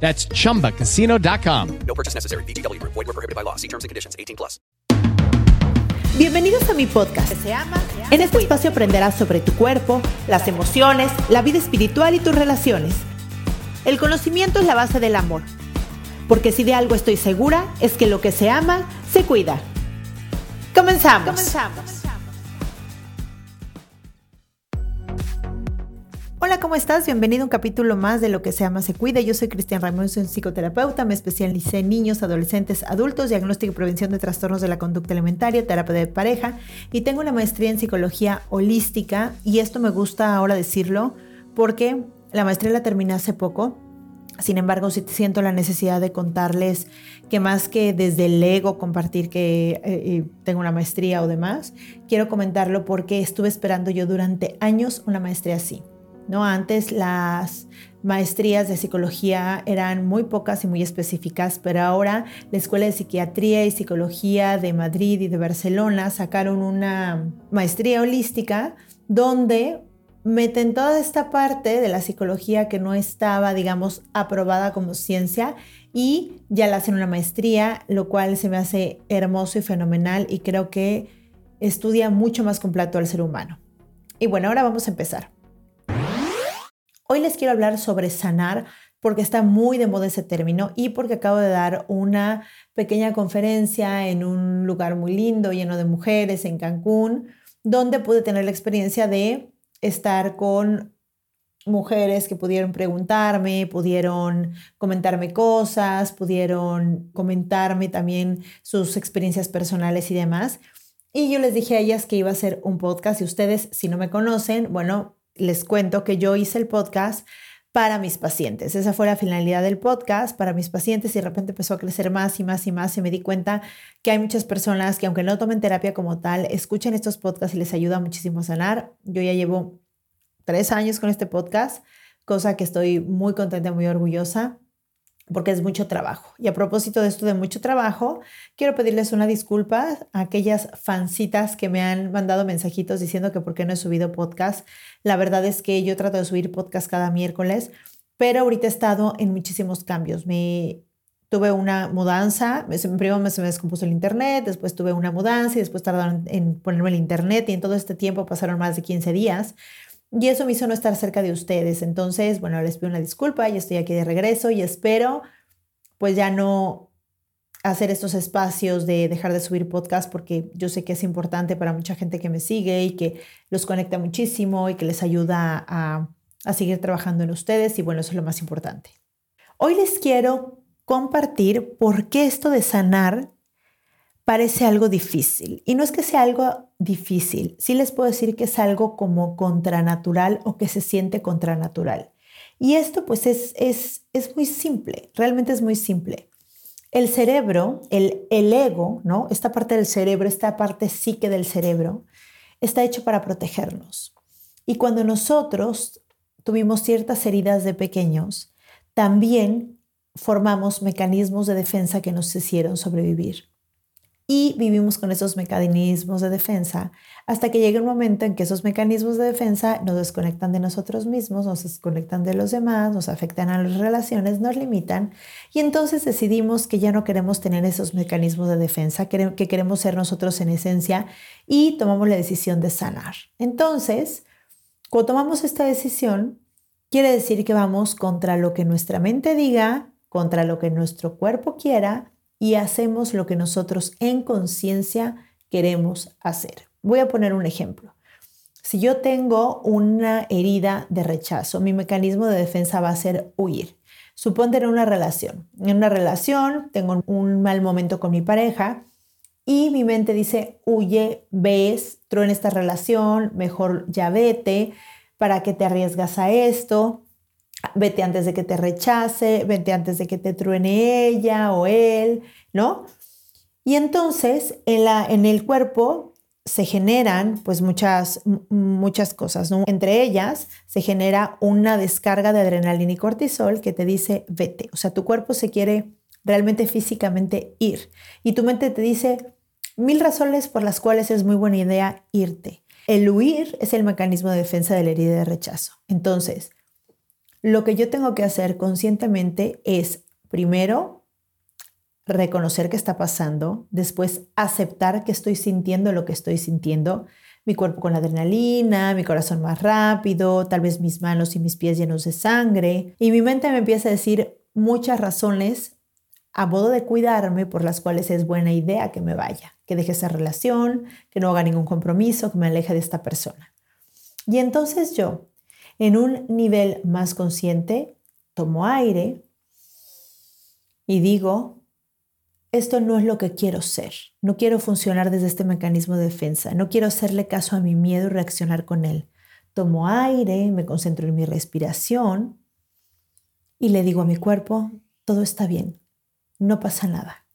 That's chumbacasino.com. No purchase necessary. BGW. Void were prohibited by law. See terms and conditions. 18 plus. Bienvenidos a mi podcast. En este espacio aprenderás sobre tu cuerpo, las emociones, la vida espiritual y tus relaciones. El conocimiento es la base del amor. Porque si de algo estoy segura, es que lo que se ama, se cuida. Comenzamos. Comenzamos. Hola, ¿cómo estás? Bienvenido a un capítulo más de Lo que se llama se cuida. Yo soy Cristian Ramón, soy un psicoterapeuta, me especialicé en niños, adolescentes, adultos, diagnóstico y prevención de trastornos de la conducta alimentaria, terapia de pareja y tengo una maestría en psicología holística y esto me gusta ahora decirlo porque la maestría la terminé hace poco. Sin embargo, sí siento la necesidad de contarles que más que desde el ego compartir que eh, eh, tengo una maestría o demás, quiero comentarlo porque estuve esperando yo durante años una maestría así. ¿No? Antes las maestrías de psicología eran muy pocas y muy específicas, pero ahora la Escuela de Psiquiatría y Psicología de Madrid y de Barcelona sacaron una maestría holística donde meten toda esta parte de la psicología que no estaba, digamos, aprobada como ciencia y ya la hacen una maestría, lo cual se me hace hermoso y fenomenal y creo que estudia mucho más completo al ser humano. Y bueno, ahora vamos a empezar. Hoy les quiero hablar sobre sanar porque está muy de moda ese término y porque acabo de dar una pequeña conferencia en un lugar muy lindo, lleno de mujeres, en Cancún, donde pude tener la experiencia de estar con mujeres que pudieron preguntarme, pudieron comentarme cosas, pudieron comentarme también sus experiencias personales y demás. Y yo les dije a ellas que iba a hacer un podcast y ustedes, si no me conocen, bueno, les cuento que yo hice el podcast para mis pacientes. Esa fue la finalidad del podcast para mis pacientes y de repente empezó a crecer más y más y más y me di cuenta que hay muchas personas que aunque no tomen terapia como tal, escuchen estos podcasts y les ayuda muchísimo a sanar. Yo ya llevo tres años con este podcast, cosa que estoy muy contenta, muy orgullosa porque es mucho trabajo. Y a propósito de esto de mucho trabajo, quiero pedirles una disculpa a aquellas fancitas que me han mandado mensajitos diciendo que por qué no he subido podcast. La verdad es que yo trato de subir podcast cada miércoles, pero ahorita he estado en muchísimos cambios. Me tuve una mudanza, primero se me descompuso el internet, después tuve una mudanza y después tardaron en ponerme el internet y en todo este tiempo pasaron más de 15 días. Y eso me hizo no estar cerca de ustedes. Entonces, bueno, les pido una disculpa, y estoy aquí de regreso y espero pues ya no hacer estos espacios de dejar de subir podcast porque yo sé que es importante para mucha gente que me sigue y que los conecta muchísimo y que les ayuda a, a seguir trabajando en ustedes y bueno, eso es lo más importante. Hoy les quiero compartir por qué esto de sanar parece algo difícil. Y no es que sea algo difícil, sí les puedo decir que es algo como contranatural o que se siente contranatural. Y esto pues es, es, es muy simple, realmente es muy simple. El cerebro, el, el ego, ¿no? Esta parte del cerebro, esta parte psique del cerebro, está hecho para protegernos. Y cuando nosotros tuvimos ciertas heridas de pequeños, también formamos mecanismos de defensa que nos hicieron sobrevivir y vivimos con esos mecanismos de defensa hasta que llega un momento en que esos mecanismos de defensa nos desconectan de nosotros mismos, nos desconectan de los demás, nos afectan a las relaciones, nos limitan y entonces decidimos que ya no queremos tener esos mecanismos de defensa, que queremos ser nosotros en esencia y tomamos la decisión de sanar. Entonces, cuando tomamos esta decisión, quiere decir que vamos contra lo que nuestra mente diga, contra lo que nuestro cuerpo quiera y hacemos lo que nosotros en conciencia queremos hacer. Voy a poner un ejemplo. Si yo tengo una herida de rechazo, mi mecanismo de defensa va a ser huir. Suponte en una relación. En una relación tengo un mal momento con mi pareja y mi mente dice, huye, ves, en esta relación, mejor ya vete, ¿para qué te arriesgas a esto? Vete antes de que te rechace, vete antes de que te truene ella o él, ¿no? Y entonces en, la, en el cuerpo se generan pues muchas, muchas cosas, ¿no? Entre ellas se genera una descarga de adrenalina y cortisol que te dice vete, o sea, tu cuerpo se quiere realmente físicamente ir y tu mente te dice mil razones por las cuales es muy buena idea irte. El huir es el mecanismo de defensa de la herida de rechazo. Entonces, lo que yo tengo que hacer conscientemente es primero reconocer qué está pasando, después aceptar que estoy sintiendo lo que estoy sintiendo, mi cuerpo con adrenalina, mi corazón más rápido, tal vez mis manos y mis pies llenos de sangre, y mi mente me empieza a decir muchas razones a modo de cuidarme por las cuales es buena idea que me vaya, que deje esa relación, que no haga ningún compromiso, que me aleje de esta persona. Y entonces yo, en un nivel más consciente, tomo aire y digo, esto no es lo que quiero ser. No quiero funcionar desde este mecanismo de defensa. No quiero hacerle caso a mi miedo y reaccionar con él. Tomo aire, me concentro en mi respiración y le digo a mi cuerpo, todo está bien, no pasa nada.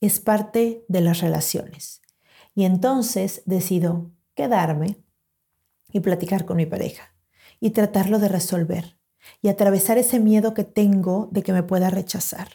Es parte de las relaciones. Y entonces decido quedarme y platicar con mi pareja y tratarlo de resolver y atravesar ese miedo que tengo de que me pueda rechazar.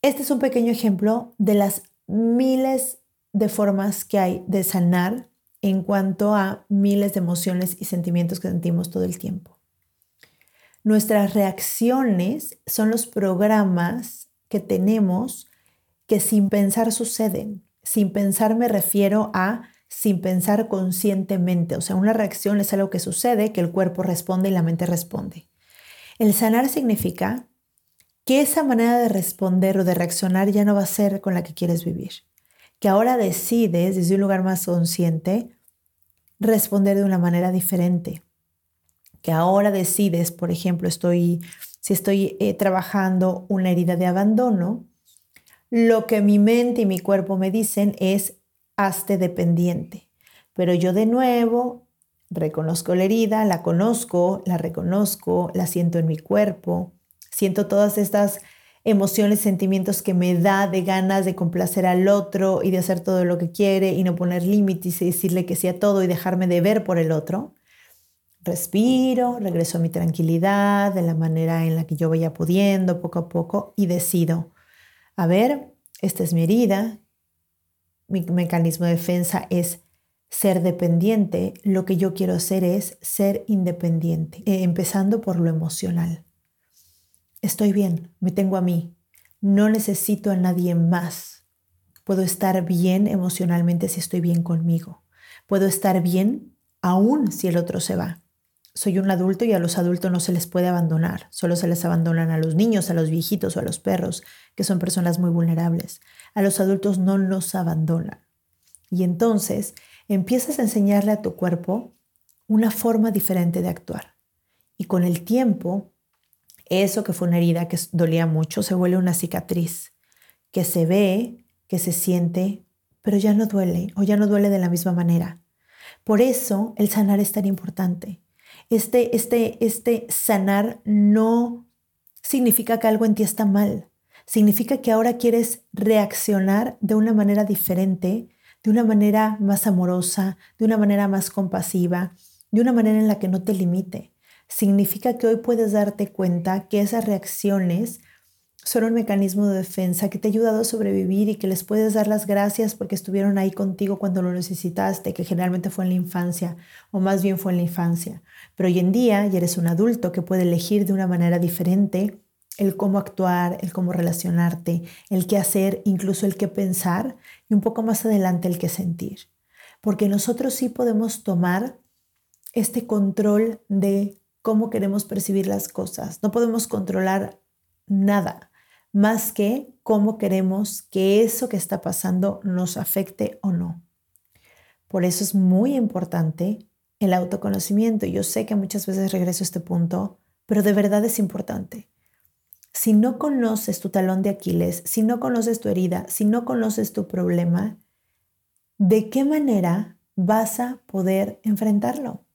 Este es un pequeño ejemplo de las miles de formas que hay de sanar en cuanto a miles de emociones y sentimientos que sentimos todo el tiempo. Nuestras reacciones son los programas que tenemos que sin pensar suceden. Sin pensar me refiero a sin pensar conscientemente. O sea, una reacción es algo que sucede, que el cuerpo responde y la mente responde. El sanar significa que esa manera de responder o de reaccionar ya no va a ser con la que quieres vivir. Que ahora decides, desde un lugar más consciente, responder de una manera diferente. Que ahora decides, por ejemplo, estoy, si estoy eh, trabajando una herida de abandono, lo que mi mente y mi cuerpo me dicen es, hazte dependiente. Pero yo de nuevo reconozco la herida, la conozco, la reconozco, la siento en mi cuerpo, Siento todas estas emociones, sentimientos que me da de ganas de complacer al otro y de hacer todo lo que quiere y no poner límites y decirle que sí a todo y dejarme de ver por el otro. Respiro, regreso a mi tranquilidad de la manera en la que yo vaya pudiendo poco a poco y decido, a ver, esta es mi herida, mi mecanismo de defensa es ser dependiente, lo que yo quiero hacer es ser independiente, eh, empezando por lo emocional. Estoy bien, me tengo a mí. No necesito a nadie más. Puedo estar bien emocionalmente si estoy bien conmigo. Puedo estar bien aún si el otro se va. Soy un adulto y a los adultos no se les puede abandonar. Solo se les abandonan a los niños, a los viejitos o a los perros, que son personas muy vulnerables. A los adultos no nos abandonan. Y entonces empiezas a enseñarle a tu cuerpo una forma diferente de actuar. Y con el tiempo eso que fue una herida que dolía mucho se vuelve una cicatriz que se ve, que se siente, pero ya no duele o ya no duele de la misma manera. Por eso el sanar es tan importante. Este, este, este sanar no significa que algo en ti está mal. Significa que ahora quieres reaccionar de una manera diferente, de una manera más amorosa, de una manera más compasiva, de una manera en la que no te limite significa que hoy puedes darte cuenta que esas reacciones son un mecanismo de defensa que te ha ayudado a sobrevivir y que les puedes dar las gracias porque estuvieron ahí contigo cuando lo necesitaste, que generalmente fue en la infancia o más bien fue en la infancia. Pero hoy en día ya eres un adulto que puede elegir de una manera diferente el cómo actuar, el cómo relacionarte, el qué hacer, incluso el qué pensar y un poco más adelante el qué sentir. Porque nosotros sí podemos tomar este control de cómo queremos percibir las cosas. No podemos controlar nada más que cómo queremos que eso que está pasando nos afecte o no. Por eso es muy importante el autoconocimiento. Yo sé que muchas veces regreso a este punto, pero de verdad es importante. Si no conoces tu talón de Aquiles, si no conoces tu herida, si no conoces tu problema, ¿de qué manera vas a poder enfrentarlo?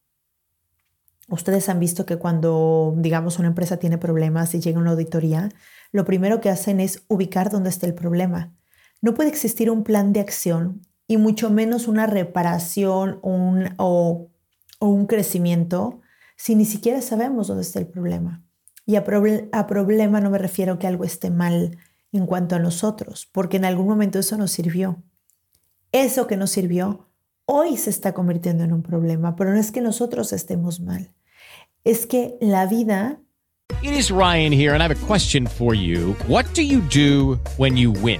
Ustedes han visto que cuando, digamos, una empresa tiene problemas y llega una auditoría, lo primero que hacen es ubicar dónde está el problema. No puede existir un plan de acción y mucho menos una reparación o, un crecimiento si ni siquiera sabemos dónde está el problema. Y a, problema no me refiero que algo esté mal en cuanto a nosotros, porque en algún momento eso nos sirvió. Eso que nos sirvió hoy se está convirtiendo en un problema, pero no es que nosotros estemos mal. Es que la vida It is Ryan here and I have a question for you. What do you do when you win?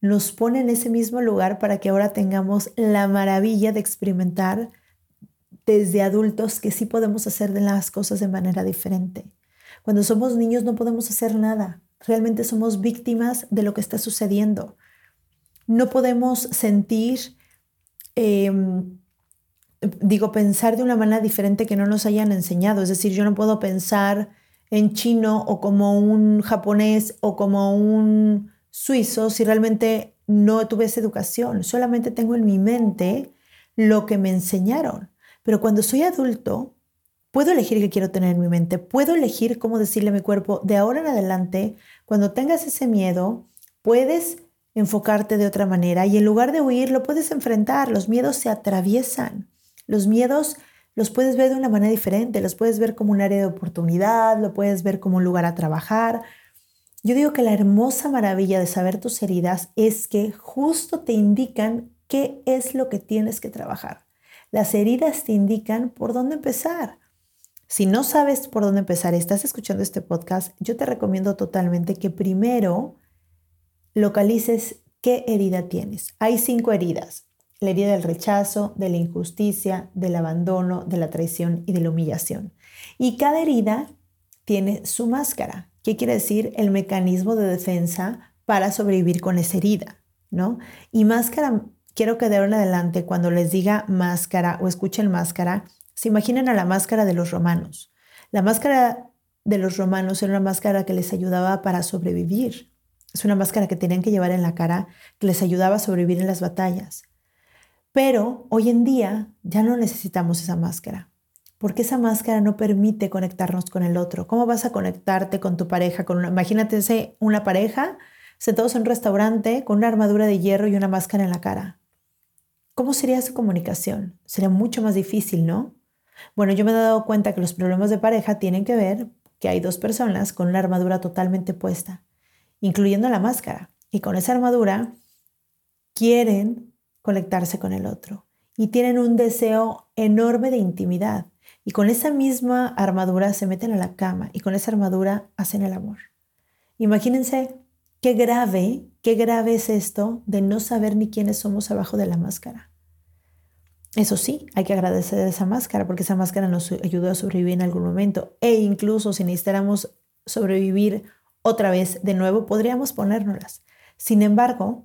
Nos pone en ese mismo lugar para que ahora tengamos la maravilla de experimentar desde adultos que sí podemos hacer las cosas de manera diferente. Cuando somos niños no podemos hacer nada. Realmente somos víctimas de lo que está sucediendo. No podemos sentir, em, digo, pensar de una manera diferente que no nos hayan enseñado. Es decir, yo no puedo pensar en chino o como un japonés o como un suizo si realmente no tuviese educación. Solamente tengo en mi mente lo que me enseñaron. Pero cuando soy adulto, puedo elegir qué quiero tener en mi mente, puedo elegir cómo decirle a mi cuerpo, de ahora en adelante, cuando tengas ese miedo, puedes enfocarte de otra manera y en lugar de huir, lo puedes enfrentar. Los miedos se atraviesan. Los miedos los puedes ver de una manera diferente, los puedes ver como un área de oportunidad, lo puedes ver como un lugar a trabajar. Yo digo que la hermosa maravilla de saber tus heridas es que justo te indican qué es lo que tienes que trabajar. Las heridas te indican por dónde empezar. Si no sabes por dónde empezar estás escuchando este podcast, yo te recomiendo totalmente que primero localices qué herida tienes. Hay cinco heridas. La herida del rechazo, de la injusticia, del abandono, de la traición y de la humillación. Y cada herida tiene su máscara. ¿Qué quiere decir? El mecanismo de defensa para sobrevivir con esa herida, ¿no? Y máscara quiero que de ahora en adelante, cuando les diga máscara o escuchen máscara, se imaginen a la máscara de los romanos. La máscara de los romanos era una máscara que les ayudaba para sobrevivir. Es una máscara que tenían que llevar en la cara, que les ayudaba a sobrevivir en las batallas. Pero hoy en día ya no necesitamos esa máscara, porque esa máscara no permite conectarnos con el otro. ¿Cómo vas a conectarte con tu pareja? Con una, imagínate una pareja sentados en un restaurante con una armadura de hierro y una máscara en la cara. ¿Cómo sería su comunicación? Sería mucho más difícil, ¿no? Bueno, yo me he dado cuenta que los problemas de pareja tienen que ver que hay dos personas con una armadura totalmente puesta, incluyendo la máscara. Y con esa armadura quieren conectarse con el otro y tienen un deseo enorme de intimidad. Y con esa misma armadura se meten a la cama y con esa armadura hacen el amor. Imagínense Qué grave, qué grave es esto de no saber ni quiénes somos abajo de la máscara. Eso sí, hay que agradecer esa máscara porque esa máscara nos ayudó a sobrevivir en algún momento e incluso si necesitáramos sobrevivir otra vez de nuevo, podríamos ponérnoslas. Sin embargo,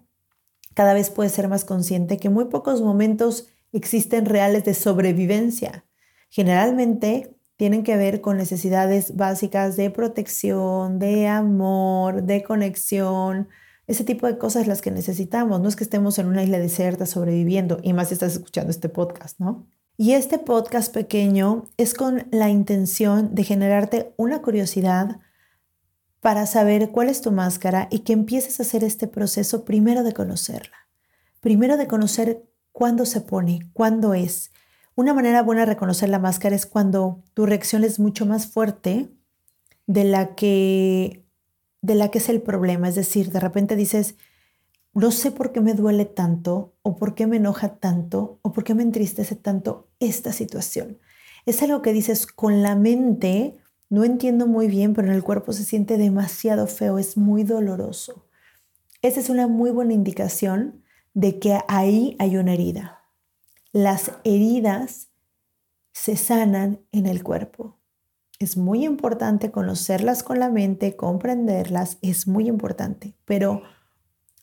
cada vez puedes ser más consciente que muy pocos momentos existen reales de sobrevivencia. Generalmente tienen que ver con necesidades básicas de protección, de amor, de conexión, ese tipo de cosas las que necesitamos. No es que estemos en una isla desierta sobreviviendo, y más si estás escuchando este podcast, ¿no? Y este podcast pequeño es con la intención de generarte una curiosidad para saber cuál es tu máscara y que empieces a hacer este proceso primero de conocerla. Primero de conocer cuándo se pone, cuándo es, una manera buena de reconocer la máscara es cuando tu reacción es mucho más fuerte de la que de la que es el problema, es decir, de repente dices, no sé por qué me duele tanto o por qué me enoja tanto o por qué me entristece tanto esta situación. Es algo que dices con la mente, no entiendo muy bien, pero en el cuerpo se siente demasiado feo, es muy doloroso. Esa es una muy buena indicación de que ahí hay una herida. Las heridas se sanan en el cuerpo. Es muy importante conocerlas con la mente, comprenderlas, es muy importante, pero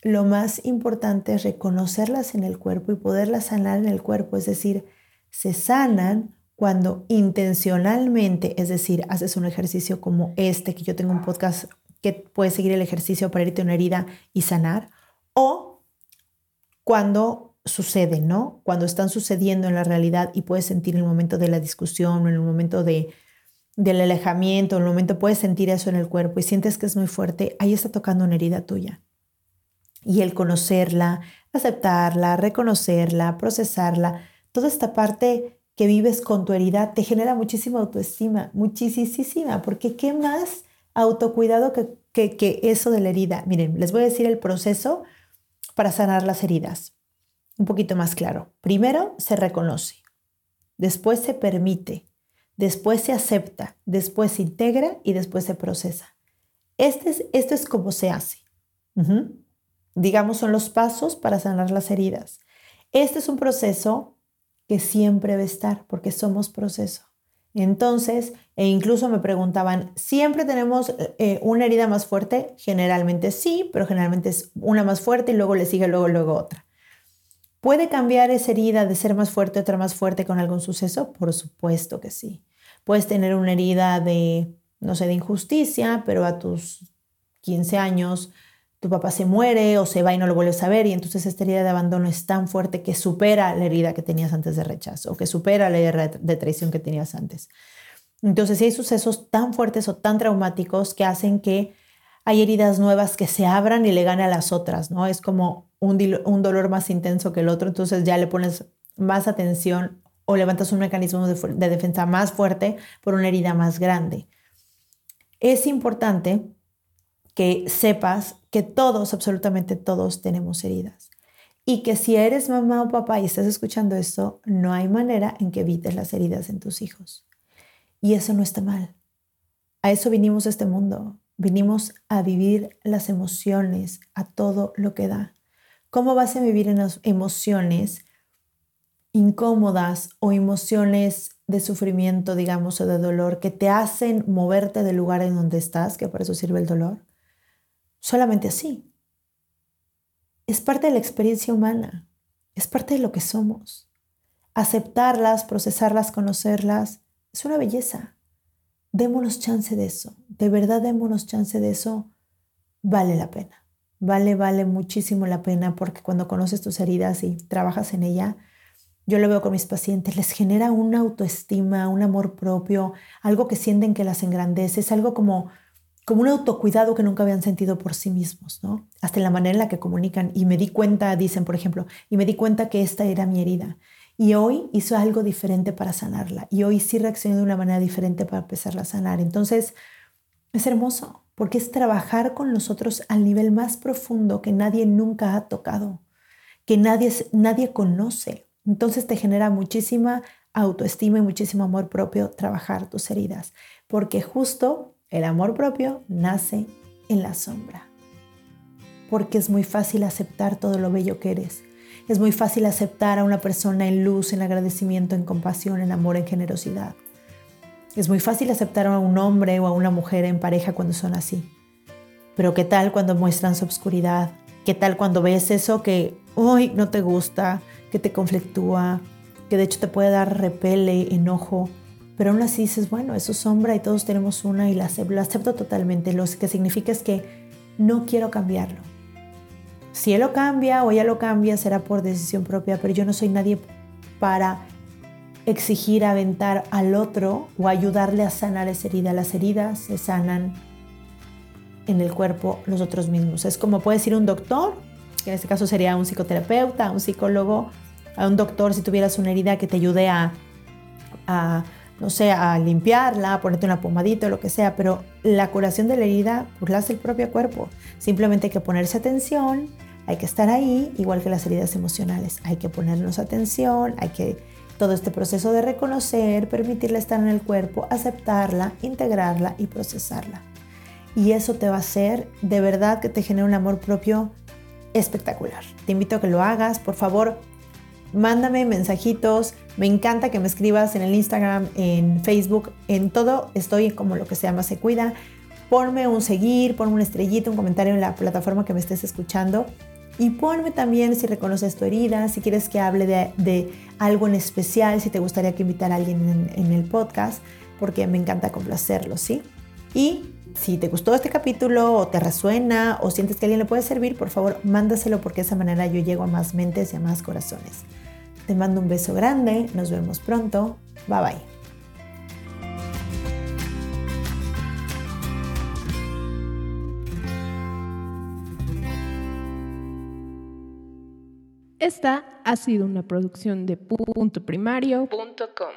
lo más importante es reconocerlas en el cuerpo y poderlas sanar en el cuerpo. Es decir, se sanan cuando intencionalmente, es decir, haces un ejercicio como este, que yo tengo un podcast que puedes seguir el ejercicio para irte a una herida y sanar, o cuando sucede, ¿no? Cuando están sucediendo en la realidad y puedes sentir en el momento de la discusión en el momento de, del alejamiento, en el momento puedes sentir eso en el cuerpo y sientes que es muy fuerte, ahí está tocando una herida tuya. Y el conocerla, aceptarla, reconocerla, procesarla, toda esta parte que vives con tu herida te genera muchísima autoestima, muchísima, porque ¿qué más autocuidado que, que eso de la herida? Miren, les voy a decir el proceso para sanar las heridas. Un poquito más claro. Primero se reconoce, después se permite, después se acepta, después se integra y después se procesa. Este es, es como se hace. Digamos, son los pasos para sanar las heridas. Este es un proceso que siempre debe estar porque somos proceso. Entonces, e incluso me preguntaban, ¿siempre tenemos eh, una herida más fuerte? Generalmente sí, pero generalmente es una más fuerte y luego le sigue luego, luego otra. ¿Puede cambiar esa herida de ser más fuerte otra más fuerte con algún suceso? Por supuesto que sí. Puedes tener una herida de, no sé, de injusticia, pero a tus 15 años tu papá se muere o se va y no lo vuelves a ver y entonces esta herida de abandono es tan fuerte que supera la herida que tenías antes de rechazo o que supera la herida de traición que tenías antes. Entonces, si hay sucesos tan fuertes o tan traumáticos que hacen que hay heridas nuevas que se abran y le gane a las otras, ¿no? Es como un, dolor más intenso que el otro, entonces ya le pones más atención o levantas un mecanismo de, de defensa más fuerte por una herida más grande. Es importante que sepas que todos, absolutamente todos, tenemos heridas. Y que si eres mamá o papá y estás escuchando esto, no hay manera en que evites las heridas en tus hijos. Y eso no está mal. A eso vinimos este mundo. Vinimos a vivir las emociones, a todo lo que da. ¿Cómo vas a vivir en las emociones incómodas o emociones de sufrimiento, digamos, o de dolor que te hacen moverte del lugar en donde estás, que para eso sirve el dolor? solamente así. Es parte de la experiencia humana, es parte de lo que somos. Aceptarlas, procesarlas, conocerlas, es una belleza. Démonos chance de eso, de verdad démonos chance de eso, vale la pena. Vale, vale muchísimo la pena porque cuando conoces tus heridas y trabajas en ella, yo lo veo con mis pacientes, les genera una autoestima, un amor propio, algo que sienten que las engrandece, es algo como como un autocuidado que nunca habían sentido por sí mismos, ¿no? Hasta en la manera en la que comunican. Y me di cuenta, dicen, por ejemplo, y me di cuenta que esta era mi herida. Y hoy hizo algo diferente para sanarla. Y hoy sí reaccioné de una manera diferente para empezarla a sanar. Entonces, es hermoso, porque es trabajar con nosotros al nivel más profundo que nadie nunca ha tocado, que nadie, nadie conoce. Entonces te genera muchísima autoestima y muchísimo amor propio trabajar tus heridas, porque justo el amor propio nace en la sombra, porque es muy fácil aceptar todo lo bello que eres. Es muy fácil aceptar a una persona en luz, en agradecimiento, en compasión, en amor, en generosidad. Es muy fácil aceptar a un hombre o a una mujer en pareja cuando son así. Pero ¿qué tal cuando muestran su obscuridad? ¿Qué tal cuando ves eso que hoy no te gusta, que te conflictúa, que de hecho te puede dar repele, enojo, pero aún así dices, bueno, eso es sombra y todos tenemos una y la acepto, totalmente. Lo que significa es que no quiero cambiarlo. Si él lo cambia o ella lo cambia, será por decisión propia, pero yo no soy nadie para exigir aventar al otro o ayudarle a sanar esa herida. Las heridas se sanan en el cuerpo nosotros mismos. Es como puede decir un doctor, que en este caso sería un psicoterapeuta, un psicólogo, a un doctor si tuvieras una herida que te ayude a, no sé, a limpiarla, a ponerte una pomadita o lo que sea, pero la curación de la herida pues hace el propio cuerpo. Simplemente hay que ponerse atención, hay que estar ahí, igual que las heridas emocionales. Hay que ponernos atención, hay que todo este proceso de reconocer, permitirle estar en el cuerpo, aceptarla, integrarla y procesarla. Y eso te va a hacer de verdad que te genere un amor propio espectacular. Te invito a que lo hagas, por favor, mándame mensajitos. Me encanta que me escribas en el Instagram, en Facebook, en todo. Estoy como lo que se llama Se Cuida. ponme un seguir, ponme una estrellita, un comentario en la plataforma que me estés escuchando. Y ponme también si reconoces tu herida, si quieres que hable de, algo en especial, si te gustaría que invitara a alguien en, el podcast, porque me encanta complacerlo, ¿sí? Y si te gustó este capítulo o te resuena o sientes que alguien le puede servir, por favor, mándaselo porque de esa manera yo llego a más mentes y a más corazones. Te mando un beso grande, nos vemos pronto, bye bye. Esta ha sido una producción de puntoprimario.com.